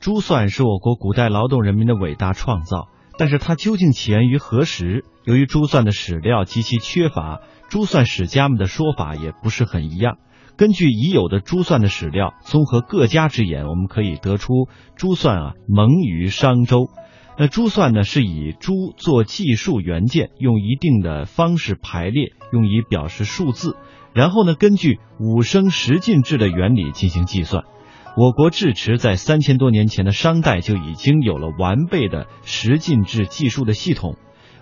珠算是我国古代劳动人民的伟大创造，但是它究竟起源于何时？由于珠算的史料极其缺乏，珠算史家们的说法也不是很一样。根据已有的珠算的史料，综合各家之言，我们可以得出珠算啊萌于商周。那珠算呢是以珠做计数元件，用一定的方式排列，用以表示数字，然后呢根据五升十进制的原理进行计算。我国至迟在三千多年前的商代就已经有了完备的十进制计数的系统。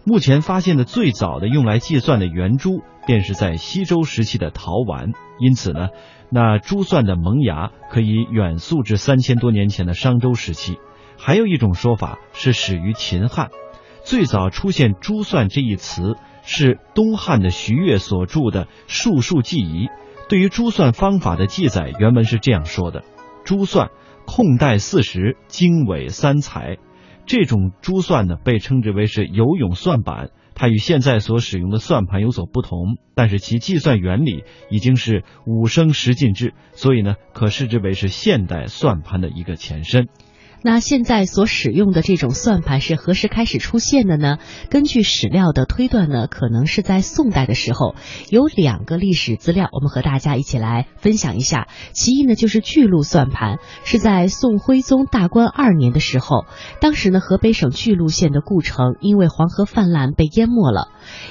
目前发现的最早的用来计算的圆珠，便是在西周时期的陶丸。因此呢，那珠算的萌芽可以远溯至三千多年前的商周时期。还有一种说法是始于秦汉，最早出现珠算这一词是东汉的徐悦所著的《数数记遗》。对于珠算方法的记载，原文是这样说的。珠算空带四十，经纬三才。这种珠算呢，被称之为是游泳算板。它与现在所使用的算盘有所不同，但是其计算原理已经是五升十进制，所以呢，可视之为是现代算盘的一个前身。那现在所使用的这种算盘是何时开始出现的呢？根据史料的推断呢，可能是在宋代的时候。有两个历史资料，我们和大家一起来分享一下。其一呢，就是巨鹿算盘，是在宋徽宗大观二年的时候，当时呢，河北省巨鹿县的故城因为黄河泛滥被淹没了。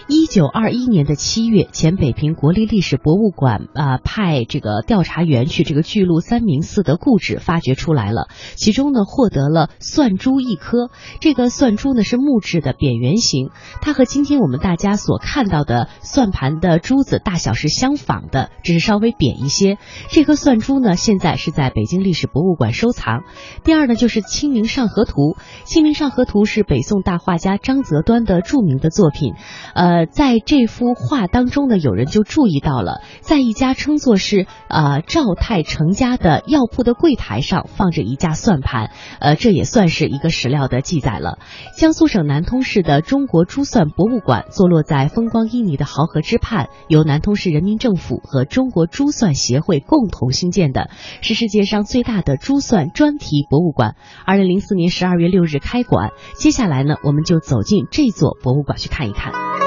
一九二一年的七月，前北平国立历史博物馆啊派这个调查员去这个巨鹿三明寺的故址发掘出来了，其中呢。获得了算珠一颗，这个算珠呢是木质的扁圆形，它和今天我们大家所看到的算盘的珠子大小是相仿的，只是稍微扁一些。这颗算珠呢现在是在北京历史博物馆收藏。第二呢就是《清明上河图》，《清明上河图》是北宋大画家张择端的著名的作品。呃，在这幅画当中呢，有人就注意到了，在一家称作是呃赵太成家的药铺的柜台上放着一架算盘。呃，这也算是一个史料的记载了。江苏省南通市的中国珠算博物馆坐落在风光旖旎的濠河之畔，由南通市人民政府和中国珠算协会共同兴建的，是世界上最大的珠算专题博物馆。二零零四年十二月六日开馆，接下来呢，我们就走进这座博物馆去看一看。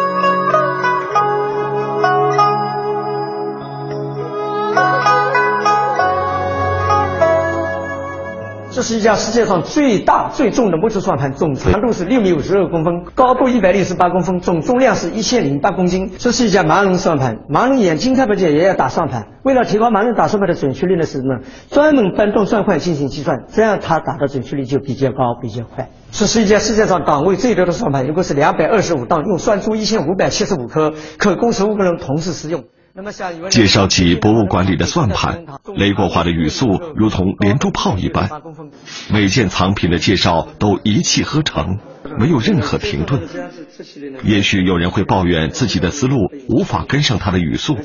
这是一架世界上最大最重的木质算盘，总长度是六米五十二公分，高度一百六十八公分，总重量是一千零八公斤。这是一架盲人算盘，盲人眼睛看不见也要打算盘。为了提高盲人打算盘的准确率呢，是什么？专门搬动算块进行计算，这样他打的准确率就比较高，比较快。这是一家世界上档位最多的算盘，一共是两百二十五档，用算珠一千五百七十五颗，可供十五个人同时使用。介绍起博物馆里的算盘，雷国华的语速如同连珠炮一般，每件藏品的介绍都一气呵成，没有任何停顿。也许有人会抱怨自己的思路无法跟上他的语速，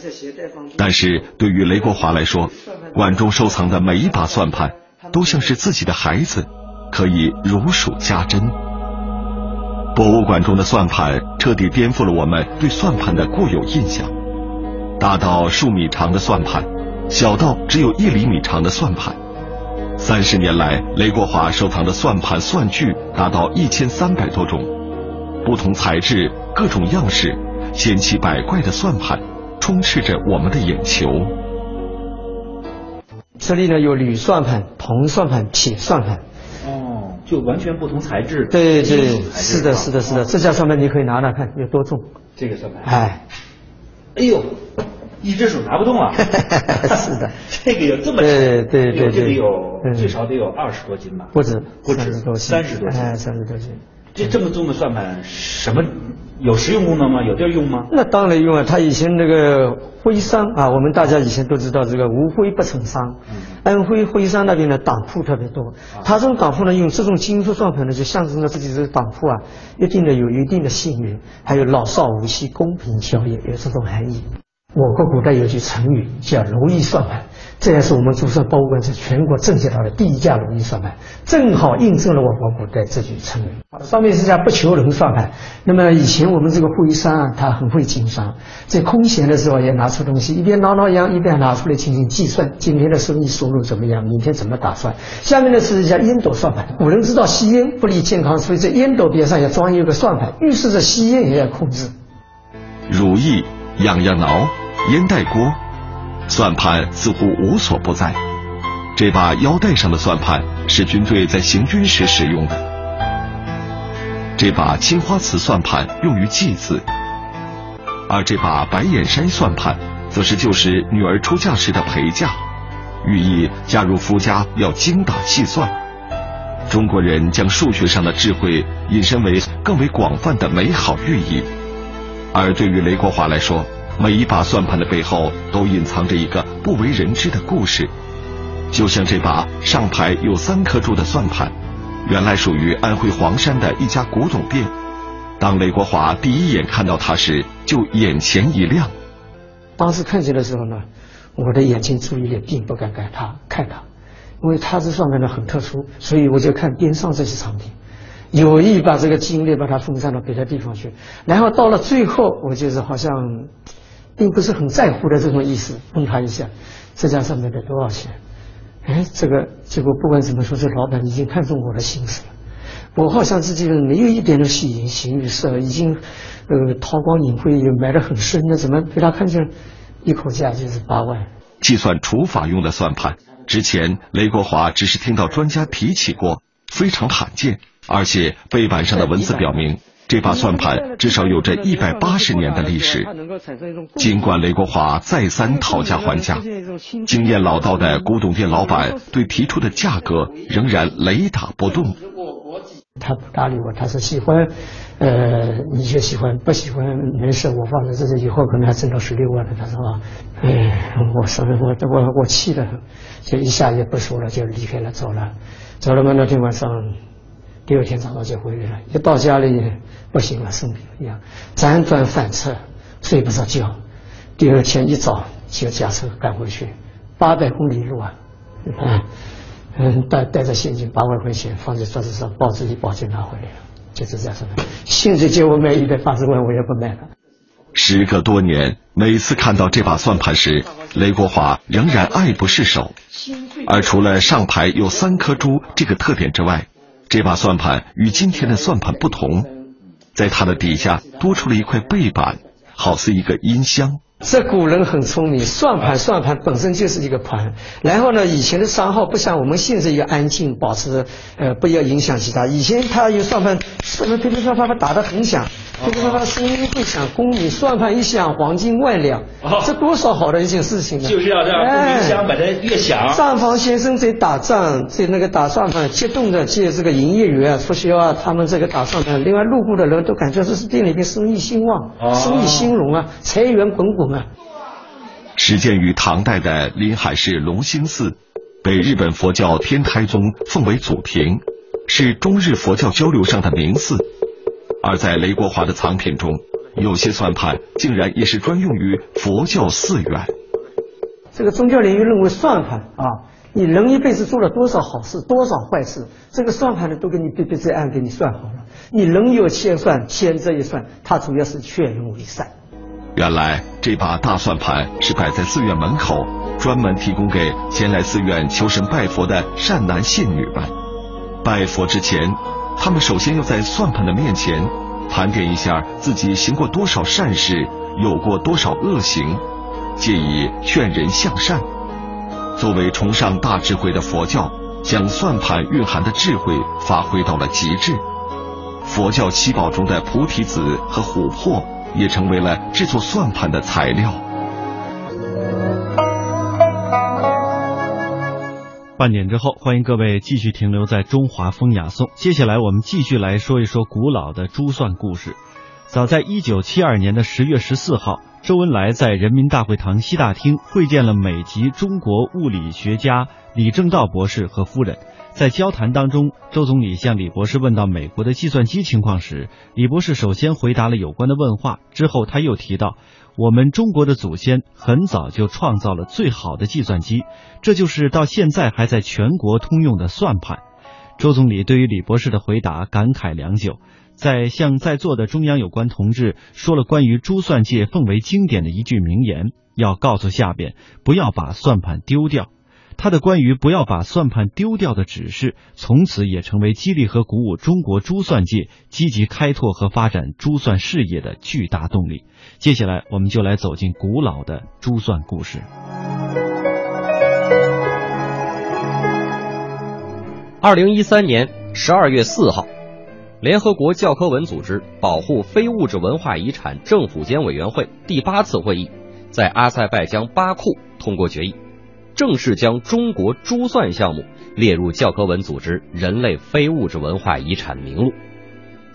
但是对于雷国华来说，馆中收藏的每一把算盘都像是自己的孩子，可以如数家珍。博物馆中的算盘彻底颠覆了我们对算盘的固有印象。大到数米长的算盘，小到只有一厘米长的算盘。三十年来，雷国华收藏的算盘算具达到一千三百多种，不同材质、各种样式、千奇百怪的算盘，充斥着我们的眼球。这里呢有铝算盘、铜算盘、铁算盘。哦，就完全不同材质。对对，是的，是的，是的。这架算盘你可以拿拿看，有多重？这个算盘。哎。哎呦，一只手拿不动啊！是的，这个有这么对对对，这个有最少得有二十多斤吧？不止，不止，三十多斤，哎，三十多斤。这这么重的算盘，什么有实用功能吗？有地儿用吗？那当然用啊！他以前那个徽商啊，我们大家以前都知道这个无徽不成商，安徽徽商那边的党铺特别多。他这种党铺呢，用这种金属算盘呢，就象征着自己这个党铺啊，一定的有一定的信誉，还有老少无欺、公平交易，有这种含义。我国古代有句成语叫“如意算盘”，这也是我们珠算博物馆在全国征集到的第一架如意算盘，正好印证了我国古代这句成语。上面是家不求人算盘。那么以前我们这个会商啊，他很会经商，在空闲的时候也拿出东西，一边挠挠痒，一边拿出来进行计算，今天的生意收入怎么样，明天怎么打算。下面呢是一家烟斗算盘。古人知道吸烟不利健康，所以在烟斗边上要装一个算盘，预示着吸烟也要控制。如意痒痒挠。烟袋锅，算盘似乎无所不在。这把腰带上的算盘是军队在行军时使用的。这把青花瓷算盘用于祭祀，而这把白眼山算盘则是旧时女儿出嫁时的陪嫁，寓意嫁入夫家要精打细算。中国人将数学上的智慧引申为更为广泛的美好寓意，而对于雷国华来说。每一把算盘的背后都隐藏着一个不为人知的故事，就像这把上排有三颗珠的算盘，原来属于安徽黄山的一家古董店。当雷国华第一眼看到它时，就眼前一亮。当时看见的时候呢，我的眼睛注意力并不敢看它，看它，因为它这算盘呢很特殊，所以我就看边上这些藏品，有意把这个精力把它分散到别的地方去。然后到了最后，我就是好像。并不是很在乎的这种意思，问他一下，这家上面得多少钱？哎，这个结果不管怎么说，这老板已经看中我的心思了。我好像自己没有一点的喜形于色，已经呃韬光养晦，也埋得很深的，怎么被他看见一口价就是八万？计算除法用的算盘，之前雷国华只是听到专家提起过，非常罕见，而且背板上的文字表明。这把算盘至少有着一百八十年的历史。尽管雷国华再三讨价还价，经验老道的古董店老板对提出的价格仍然雷打不动。他不搭理我，他说喜欢，呃，你就喜欢，不喜欢没事，我放在这里，以后可能还挣到十六万了。他说，哎，我说我我我气得很，就一下也不说了，就离开了，走了，走了嘛。那天晚上。第二天早上就回来了，一到家里不行了，生病一样，辗转反侧，睡不着觉。第二天一早就驾车赶回去，八百公里路啊，嗯，带带着现金八万块钱放在桌子上，报纸一包就拿回来了，就是这样说的。现在叫我卖一百八十万，我也不卖了。时隔多年，每次看到这把算盘时，雷国华仍然爱不释手。而除了上排有三颗珠这个特点之外，这把算盘与今天的算盘不同，在它的底下多出了一块背板，好似一个音箱。这古人很聪明，算盘算盘本身就是一个盘，然后呢，以前的商号不像我们现在要安静，保持呃不要影响其他。以前他有算盘，算盘噼噼啪啪打得很响。噼噼啪啪声音会响，公米算盘一响，黄金万两，这多少好的一件事情呢！就是要这样，音响把它越响。上房先生在打仗，在那个打算盘，激动的借这个营业员促销啊，他们这个打算盘，另外路过的人都感觉这是店里边生意兴旺，生意兴隆啊，财源滚滚啊。始建于唐代的临海市龙兴寺，被日本佛教天台宗奉为祖庭，是中日佛教交流上的名寺。而在雷国华的藏品中，有些算盘竟然也是专用于佛教寺院。这个宗教领域认为算盘啊，你人一辈子做了多少好事，多少坏事，这个算盘呢都给你对对这案给你算好了。你人有千算，千这一算，它主要是劝人为善。原来这把大算盘是摆在寺院门口，专门提供给前来寺院求神拜佛的善男信女们。拜佛之前。他们首先要在算盘的面前盘点一下自己行过多少善事，有过多少恶行，借以劝人向善。作为崇尚大智慧的佛教，将算盘蕴含的智慧发挥到了极致。佛教七宝中的菩提子和琥珀也成为了制作算盘的材料。半点之后，欢迎各位继续停留在中华风雅颂。接下来，我们继续来说一说古老的珠算故事。早在一九七二年的十月十四号，周恩来在人民大会堂西大厅会见了美籍中国物理学家李政道博士和夫人。在交谈当中，周总理向李博士问到美国的计算机情况时，李博士首先回答了有关的问话，之后他又提到，我们中国的祖先很早就创造了最好的计算机，这就是到现在还在全国通用的算盘。周总理对于李博士的回答感慨良久，在向在座的中央有关同志说了关于珠算界奉为经典的一句名言，要告诉下边不要把算盘丢掉。他的关于不要把算盘丢掉的指示，从此也成为激励和鼓舞中国珠算界积极开拓和发展珠算事业的巨大动力。接下来，我们就来走进古老的珠算故事。二零一三年十二月四号，联合国教科文组织保护非物质文化遗产政府间委员会第八次会议在阿塞拜疆巴库通过决议。正式将中国珠算项目列入教科文组织人类非物质文化遗产名录。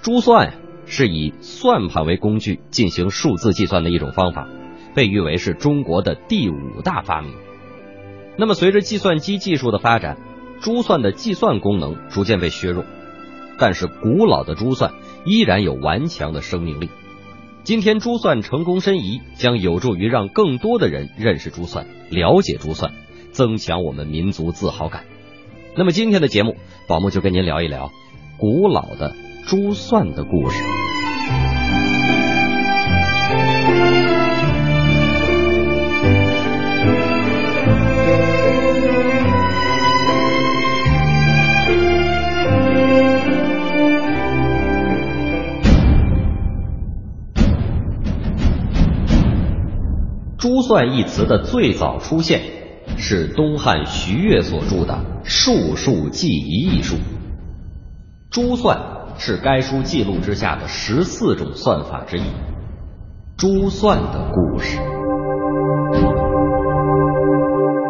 珠算是以算盘为工具进行数字计算的一种方法，被誉为是中国的第五大发明。那么，随着计算机技术的发展，珠算的计算功能逐渐被削弱，但是古老的珠算依然有顽强的生命力。今天珠算成功申遗，将有助于让更多的人认识珠算、了解珠算。增强我们民族自豪感。那么今天的节目，宝木就跟您聊一聊古老的珠算的故事。算一词的最早出现。是东汉徐悦所著的《术数记遗》一书。珠算是该书记录之下的十四种算法之一。珠算的故事。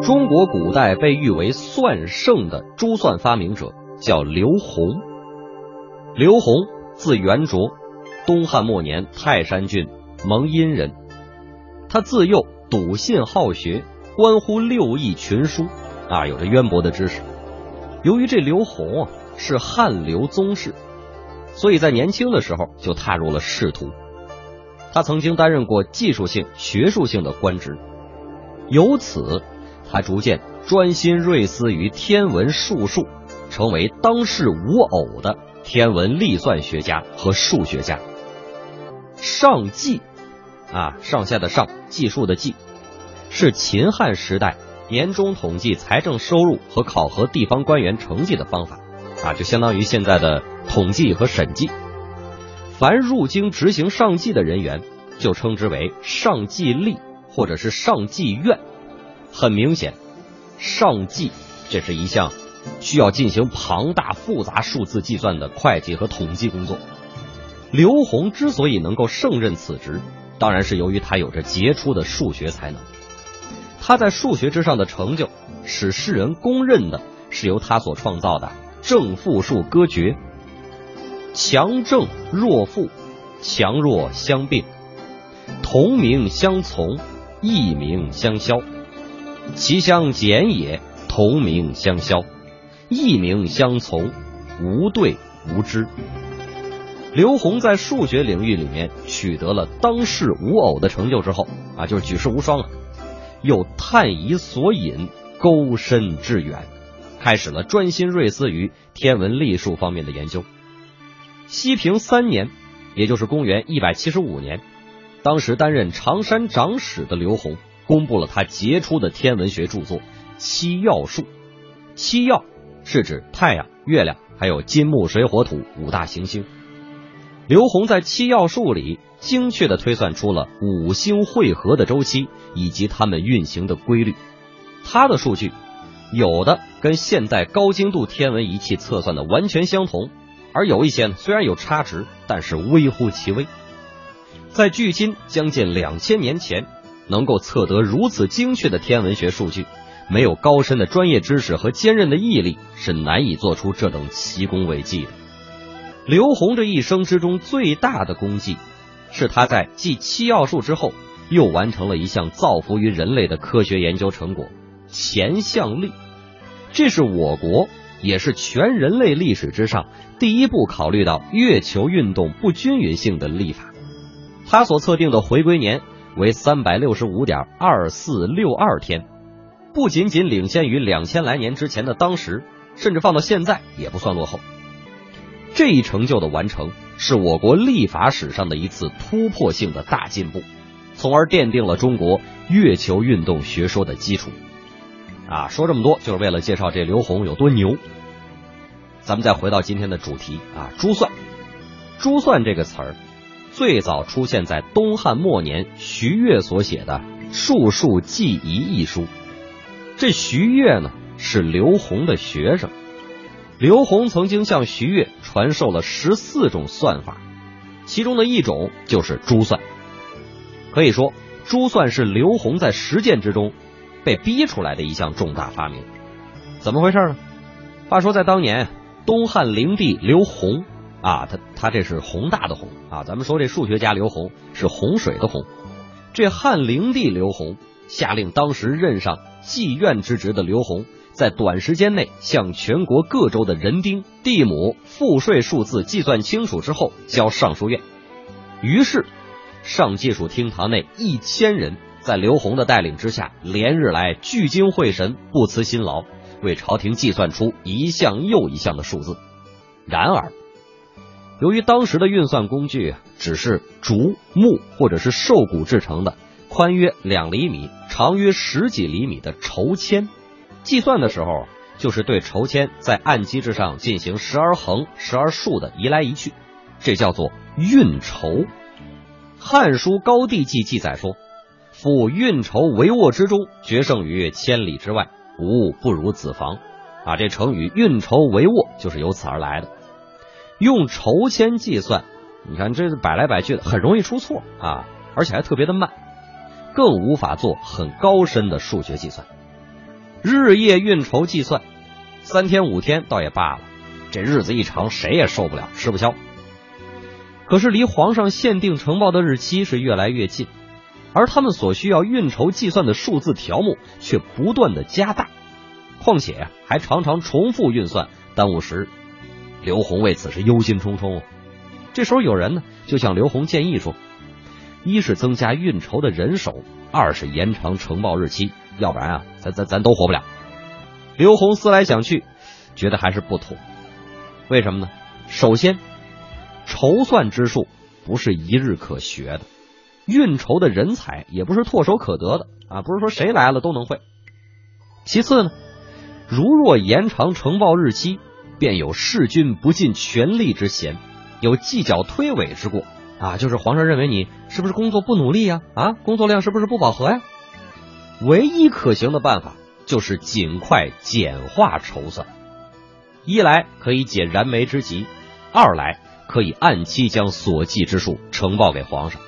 中国古代被誉为算圣的珠算发明者叫刘洪。刘洪字元卓，东汉末年泰山郡蒙阴人。他自幼笃信好学。关乎六艺群书，啊，有着渊博的知识。由于这刘洪啊是汉刘宗室，所以在年轻的时候就踏入了仕途。他曾经担任过技术性、学术性的官职，由此他逐渐专心锐思于天文术数，成为当世无偶的天文历算学家和数学家。上计，啊，上下的上，计数的计。是秦汉时代年终统计财政收入和考核地方官员成绩的方法，啊，就相当于现在的统计和审计。凡入京执行上计的人员，就称之为上计吏或者是上计院。很明显，上计这是一项需要进行庞大复杂数字计算的会计和统计工作。刘洪之所以能够胜任此职，当然是由于他有着杰出的数学才能。他在数学之上的成就，使世人公认的是由他所创造的正负数割诀，强正弱负，强弱相并，同名相从，异名相消，其相减也，同名相消，异名相从，无对无知。刘洪在数学领域里面取得了当世无偶的成就之后，啊，就是举世无双了。又探疑索引，钩深致远，开始了专心锐思于天文历数方面的研究。西平三年，也就是公元一百七十五年，当时担任常山长史的刘洪，公布了他杰出的天文学著作《七曜术》。七曜是指太阳、月亮，还有金木水火土五大行星。刘洪在七曜术里精确的推算出了五星汇合的周期以及它们运行的规律。他的数据有的跟现代高精度天文仪器测算的完全相同，而有一些呢虽然有差值，但是微乎其微。在距今将近两千年前，能够测得如此精确的天文学数据，没有高深的专业知识和坚韧的毅力，是难以做出这等奇功伟绩的。刘洪这一生之中最大的功绩，是他在继七要术之后，又完成了一项造福于人类的科学研究成果——前向历。这是我国，也是全人类历史之上第一部考虑到月球运动不均匀性的历法。他所测定的回归年为三百六十五点二四六二天，不仅仅领先于两千来年之前的当时，甚至放到现在也不算落后。这一成就的完成，是我国立法史上的一次突破性的大进步，从而奠定了中国月球运动学说的基础。啊，说这么多就是为了介绍这刘洪有多牛。咱们再回到今天的主题啊，珠算。珠算这个词儿，最早出现在东汉末年徐悦所写的《术数记遗》一书。这徐悦呢，是刘洪的学生。刘洪曾经向徐悦传授了十四种算法，其中的一种就是珠算。可以说，珠算是刘洪在实践之中。被逼出来的一项重大发明，怎么回事呢？话说在当年，东汉灵帝刘宏啊，他他这是宏大的宏啊，咱们说这数学家刘宏是洪水的洪。这汉灵帝刘宏下令，当时任上妓院之职的刘宏，在短时间内向全国各州的人丁、地亩、赋税数字计算清楚之后，交尚书院。于是，上计署厅堂内一千人。在刘宏的带领之下，连日来聚精会神、不辞辛劳，为朝廷计算出一项又一项的数字。然而，由于当时的运算工具只是竹、木或者是兽骨制成的，宽约两厘米、长约十几厘米的筹签，计算的时候就是对筹签在按机制上进行时而横、时而竖的移来移去，这叫做运筹。《汉书·高帝纪》记载说。夫运筹帷幄之中，决胜于千里之外，无物不如子房。啊，这成语“运筹帷幄”就是由此而来的。用筹签计算，你看这摆来摆去的，很容易出错啊，而且还特别的慢，更无法做很高深的数学计算。日夜运筹计算，三天五天倒也罢了，这日子一长，谁也受不了，吃不消。可是离皇上限定呈报的日期是越来越近。而他们所需要运筹计算的数字条目却不断的加大，况且还常常重复运算，耽误时。刘洪为此是忧心忡忡。这时候有人呢就向刘洪建议说：一是增加运筹的人手，二是延长呈报日期，要不然啊，咱咱咱都活不了。刘洪思来想去，觉得还是不妥。为什么呢？首先，筹算之术不是一日可学的。运筹的人才也不是唾手可得的啊，不是说谁来了都能会。其次呢，如若延长呈报日期，便有弑君不尽全力之嫌，有计较推诿之过啊。就是皇上认为你是不是工作不努力呀？啊，工作量是不是不饱和呀？唯一可行的办法就是尽快简化筹算，一来可以解燃眉之急，二来可以按期将所计之数呈报给皇上。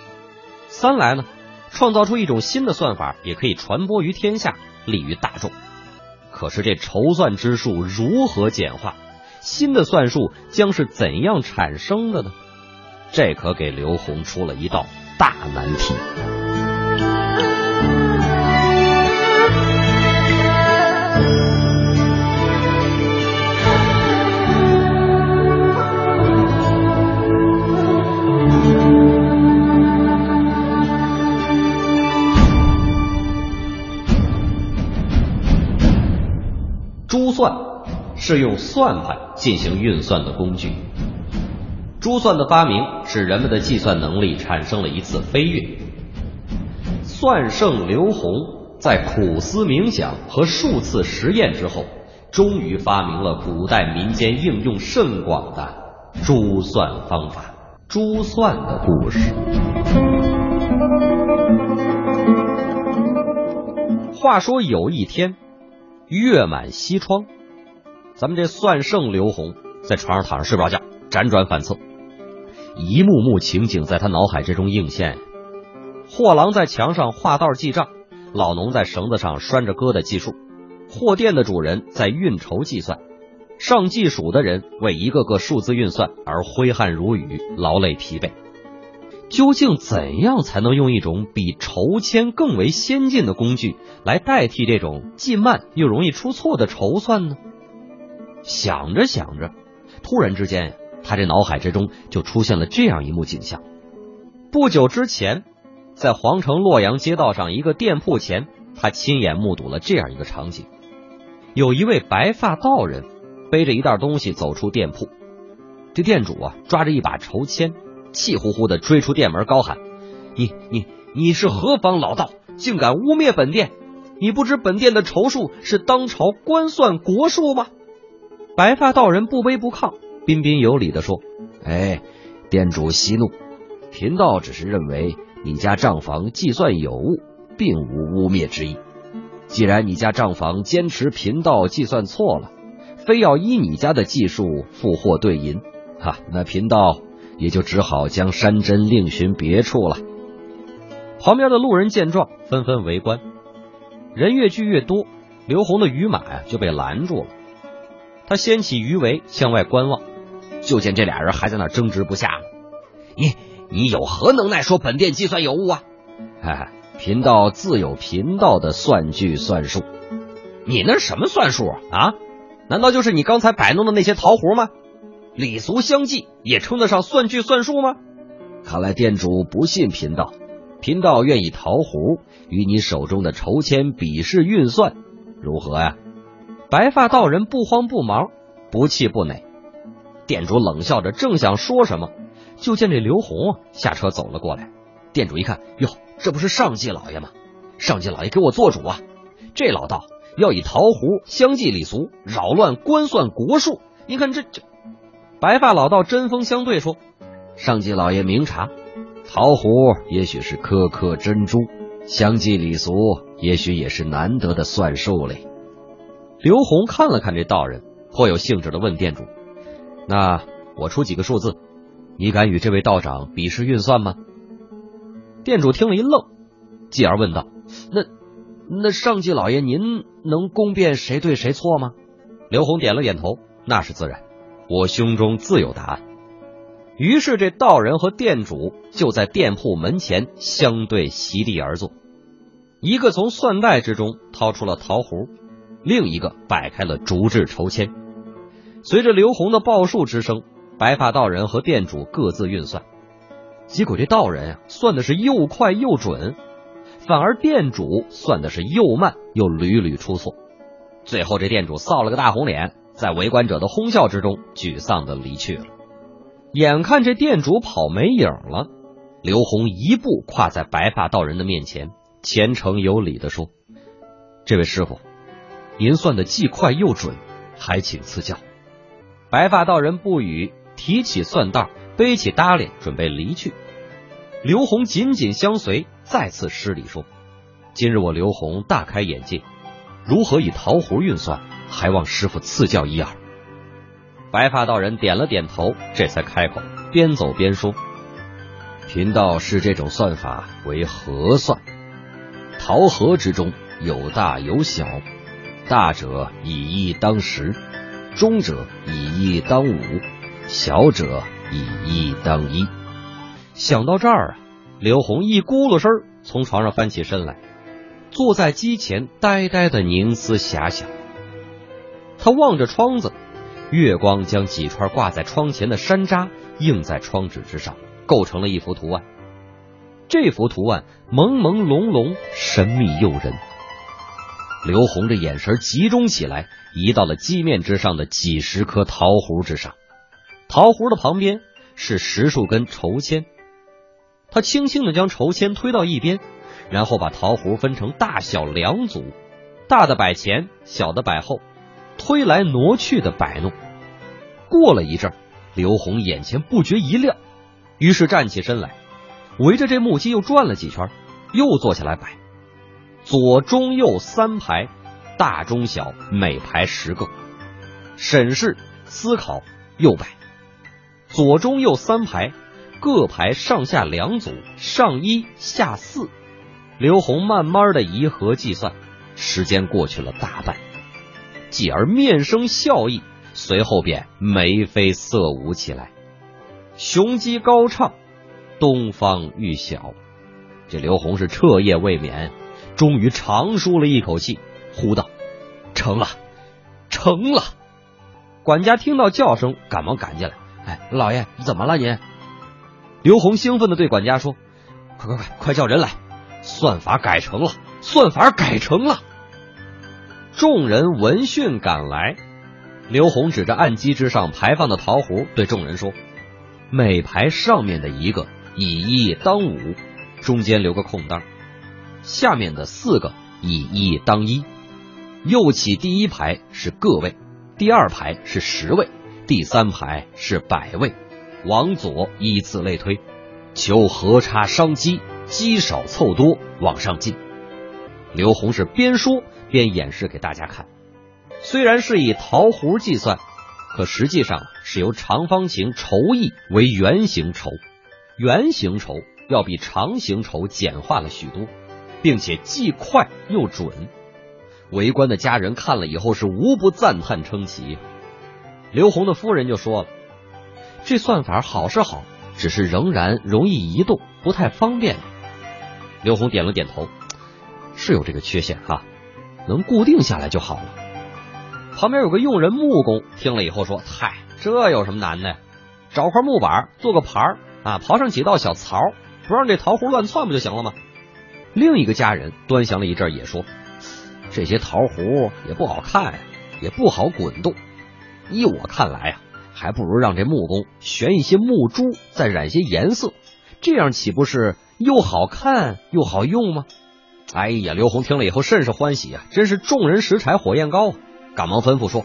三来呢，创造出一种新的算法，也可以传播于天下，利于大众。可是这筹算之术如何简化？新的算术将是怎样产生的呢？这可给刘洪出了一道大难题。是用算盘进行运算的工具。珠算的发明使人们的计算能力产生了一次飞跃。算圣刘洪在苦思冥想和数次实验之后，终于发明了古代民间应用甚广的珠算方法。珠算的故事。话说有一天。月满西窗，咱们这算圣刘洪在床上躺着睡不着觉，辗转反侧，一幕幕情景在他脑海之中映现：货郎在墙上画道记账，老农在绳子上拴着疙瘩计数，货店的主人在运筹计算，上计数的人为一个个数字运算而挥汗如雨、劳累疲惫。究竟怎样才能用一种比筹签更为先进的工具来代替这种既慢又容易出错的筹算呢？想着想着，突然之间，他这脑海之中就出现了这样一幕景象：不久之前，在皇城洛阳街道上一个店铺前，他亲眼目睹了这样一个场景：有一位白发道人背着一袋东西走出店铺，这店主啊抓着一把筹签。气呼呼的追出店门，高喊：“你你你是何方老道，竟敢污蔑本店？你不知本店的筹数是当朝官算国数吗？”白发道人不卑不亢，彬彬有礼的说：“哎，店主息怒，贫道只是认为你家账房计算有误，并无污蔑之意。既然你家账房坚持贫道计算错了，非要依你家的计数付货兑银，哈，那贫道。”也就只好将山珍另寻别处了。旁边的路人见状，纷纷围观。人越聚越多，刘红的鱼马呀就被拦住了。他掀起鱼尾向外观望，就见这俩人还在那争执不下。你你有何能耐说本店计算有误啊？哈哈，贫道自有贫道的算据算术。你那什么算术啊？啊难道就是你刚才摆弄的那些桃核吗？礼俗相济也称得上算句算术吗？看来店主不信贫道，贫道愿意桃核与你手中的筹签比试运算，如何呀？白发道人不慌不忙，不气不馁。店主冷笑着，正想说什么，就见这刘红下车走了过来。店主一看，哟，这不是上季老爷吗？上季老爷给我做主啊！这老道要以桃核相济礼俗，扰乱官算国术。你看这这。白发老道针锋相对说：“上级老爷明察，桃核也许是颗颗珍珠，相继礼俗也许也是难得的算术嘞。”刘红看了看这道人，颇有兴致的问店主：“那我出几个数字，你敢与这位道长比试运算吗？”店主听了一愣，继而问道：“那那上级老爷您能公辨谁对谁错吗？”刘红点了点头：“那是自然。”我胸中自有答案。于是，这道人和店主就在店铺门前相对席地而坐，一个从算袋之中掏出了桃核，另一个摆开了竹制抽签。随着刘洪的报数之声，白发道人和店主各自运算，结果这道人啊算的是又快又准，反而店主算的是又慢又屡屡出错。最后，这店主臊了个大红脸。在围观者的哄笑之中，沮丧的离去了。眼看这店主跑没影了，刘红一步跨在白发道人的面前，虔诚有礼的说：“这位师傅，您算的既快又准，还请赐教。”白发道人不语，提起算袋，背起搭脸，准备离去。刘红紧紧相随，再次施礼说：“今日我刘红大开眼界，如何以桃核运算？”还望师傅赐教一二。白发道人点了点头，这才开口，边走边说：“贫道视这种算法为合算，桃核之中有大有小，大者以一当十，中者以一当五，小者以一当一。”想到这儿啊，刘红一咕噜声从床上翻起身来，坐在机前呆呆的凝思遐想。他望着窗子，月光将几串挂在窗前的山楂映在窗纸之上，构成了一幅图案。这幅图案朦朦胧胧，神秘诱人。刘红的眼神集中起来，移到了机面之上的几十颗桃核之上。桃核的旁边是十数根筹签。他轻轻的将筹签推到一边，然后把桃核分成大小两组，大的摆前，小的摆后。推来挪去的摆弄，过了一阵，刘红眼前不觉一亮，于是站起身来，围着这木屐又转了几圈，又坐下来摆，左中右三排，大中小每排十个，审视思考右摆，左中右三排，各排上下两组，上一下四，刘红慢慢的移合计算，时间过去了大半。继而面生笑意，随后便眉飞色舞起来，雄鸡高唱，东方欲晓。这刘洪是彻夜未眠，终于长舒了一口气，呼道：“成了，成了！”管家听到叫声，赶忙赶进来：“哎，老爷，怎么了您？”刘洪兴奋的对管家说：“快快快，快叫人来！算法改成了，算法改成了！”众人闻讯赶来，刘洪指着案几之上排放的桃核，对众人说：“每排上面的一个以一当五，中间留个空档；下面的四个以一当一。右起第一排是个位，第二排是十位，第三排是百位，往左依次类推，求和差商积，积少凑多，往上进。”刘洪是边说。边演示给大家看，虽然是以桃核计算，可实际上是由长方形筹翼为圆形筹，圆形筹要比长形筹简化了许多，并且既快又准。围观的家人看了以后是无不赞叹称奇。刘洪的夫人就说了：“这算法好是好，只是仍然容易移动，不太方便。”刘洪点了点头，是有这个缺陷哈。能固定下来就好了。旁边有个佣人木工，听了以后说：“嗨，这有什么难的？找块木板做个盘啊，刨上几道小槽，不让这桃核乱窜不就行了吗？”另一个家人端详了一阵，也说：“这些桃核也不好看呀，也不好滚动。依我看来啊，还不如让这木工悬一些木珠，再染些颜色，这样岂不是又好看又好用吗？”哎呀，刘洪听了以后甚是欢喜啊，真是众人拾柴火焰高啊！赶忙吩咐说：“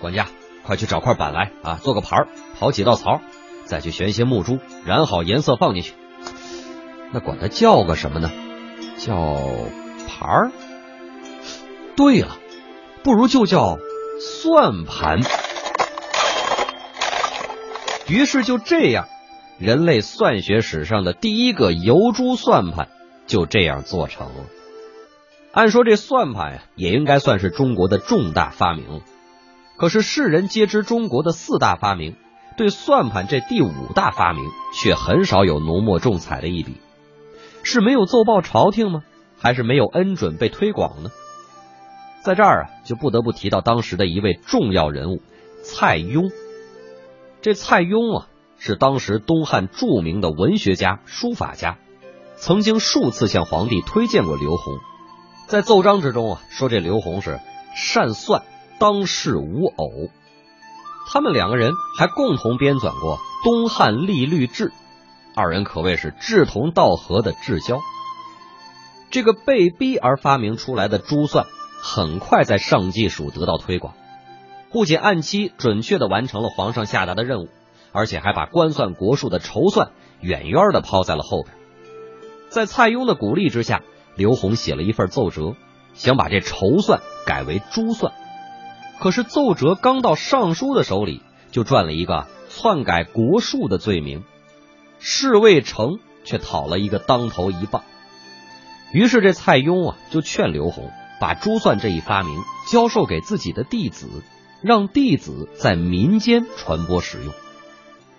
管家，快去找块板来啊，做个盘儿，刨几道槽，再去悬一些木珠，染好颜色放进去。那管它叫个什么呢？叫盘儿？对了，不如就叫算盘。于是就这样，人类算学史上的第一个游珠算盘就这样做成了。按说这算盘呀，也应该算是中国的重大发明。可是世人皆知中国的四大发明，对算盘这第五大发明却很少有浓墨重彩的一笔。是没有奏报朝廷吗？还是没有恩准被推广呢？在这儿啊，就不得不提到当时的一位重要人物蔡邕。这蔡邕啊，是当时东汉著名的文学家、书法家，曾经数次向皇帝推荐过刘宏。在奏章之中啊，说这刘宏是善算，当世无偶。他们两个人还共同编纂过《东汉历律志》，二人可谓是志同道合的至交。这个被逼而发明出来的珠算，很快在上计署得到推广，不仅按期准确的完成了皇上下达的任务，而且还把官算国术的筹算远远的抛在了后边。在蔡邕的鼓励之下。刘洪写了一份奏折，想把这筹算改为珠算，可是奏折刚到尚书的手里，就赚了一个篡改国术的罪名，事未成，却讨了一个当头一棒。于是这蔡邕啊，就劝刘洪把珠算这一发明教授给自己的弟子，让弟子在民间传播使用。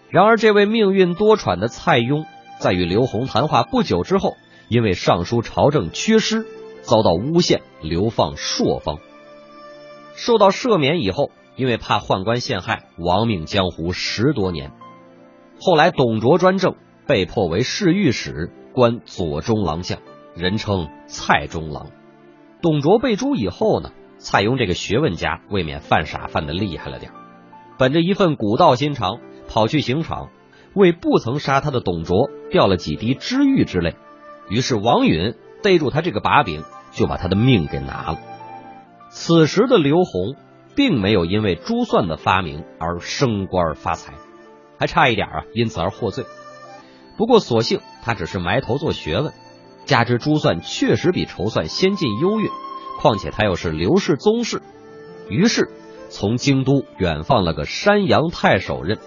然而，这位命运多舛的蔡邕，在与刘洪谈话不久之后。因为上书朝政缺失，遭到诬陷，流放朔方。受到赦免以后，因为怕宦官陷害，亡命江湖十多年。后来董卓专政，被迫为侍御史，官左中郎将，人称蔡中郎。董卓被诛以后呢，蔡邕这个学问家未免犯傻犯的厉害了点本着一份古道心肠，跑去刑场，为不曾杀他的董卓掉了几滴知遇之泪。于是王允逮住他这个把柄，就把他的命给拿了。此时的刘洪并没有因为珠算的发明而升官发财，还差一点啊，因此而获罪。不过所幸他只是埋头做学问，加之珠算确实比筹算先进优越，况且他又是刘氏宗室，于是从京都远放了个山阳太守任，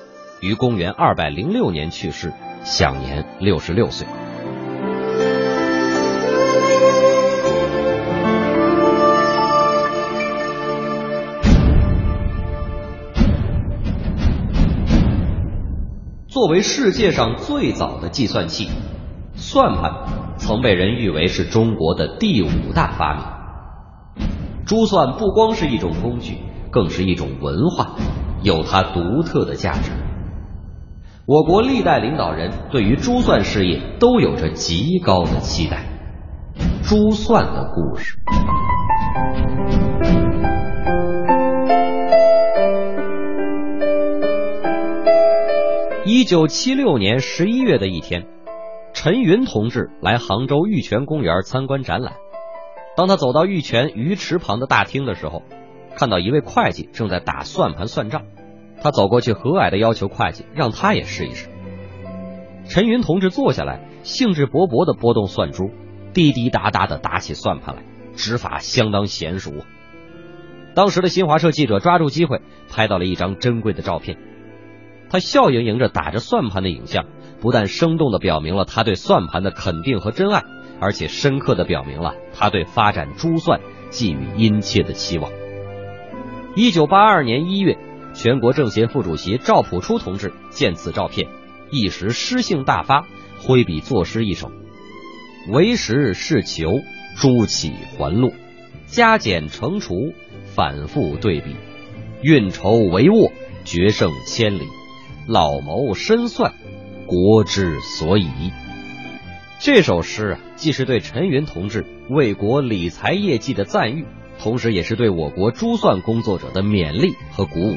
于公元二百零六年去世，享年六十六岁。作为世界上最早的计算器，算盘曾被人誉为是中国的第五大发明。珠算不光是一种工具，更是一种文化，有它独特的价值。我国历代领导人对于珠算事业都有着极高的期待。珠算的故事。一九七六年十一月的一天，陈云同志来杭州玉泉公园参观展览。当他走到玉泉鱼池旁的大厅的时候，看到一位会计正在打算盘算账。他走过去和蔼的要求会计让他也试一试。陈云同志坐下来，兴致勃勃的拨动算珠，滴滴答答的打起算盘来，指法相当娴熟。当时的新华社记者抓住机会，拍到了一张珍贵的照片。他笑盈盈着打着算盘的影像，不但生动的表明了他对算盘的肯定和真爱，而且深刻的表明了他对发展珠算寄予殷切的期望。一九八二年一月，全国政协副主席赵朴初同志见此照片，一时诗兴大发，挥笔作诗一首：“为时是求，珠起环路，加减乘除，反复对比，运筹帷幄，决胜千里。”老谋深算，国之所以。这首诗啊，既是对陈云同志为国理财业绩的赞誉，同时也是对我国珠算工作者的勉励和鼓舞。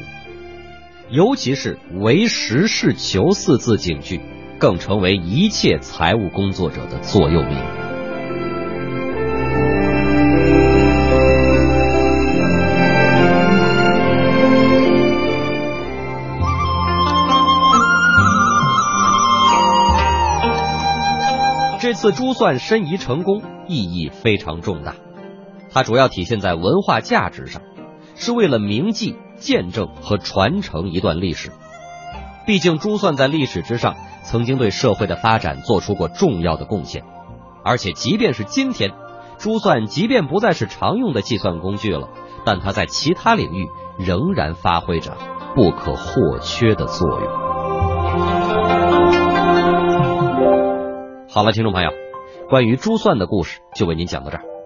尤其是“唯实事求”四字警句，更成为一切财务工作者的座右铭。次珠算申遗成功，意义非常重大。它主要体现在文化价值上，是为了铭记、见证和传承一段历史。毕竟珠算在历史之上曾经对社会的发展做出过重要的贡献，而且即便是今天，珠算即便不再是常用的计算工具了，但它在其他领域仍然发挥着不可或缺的作用。好了，听众朋友，关于珠算的故事就为您讲到这儿。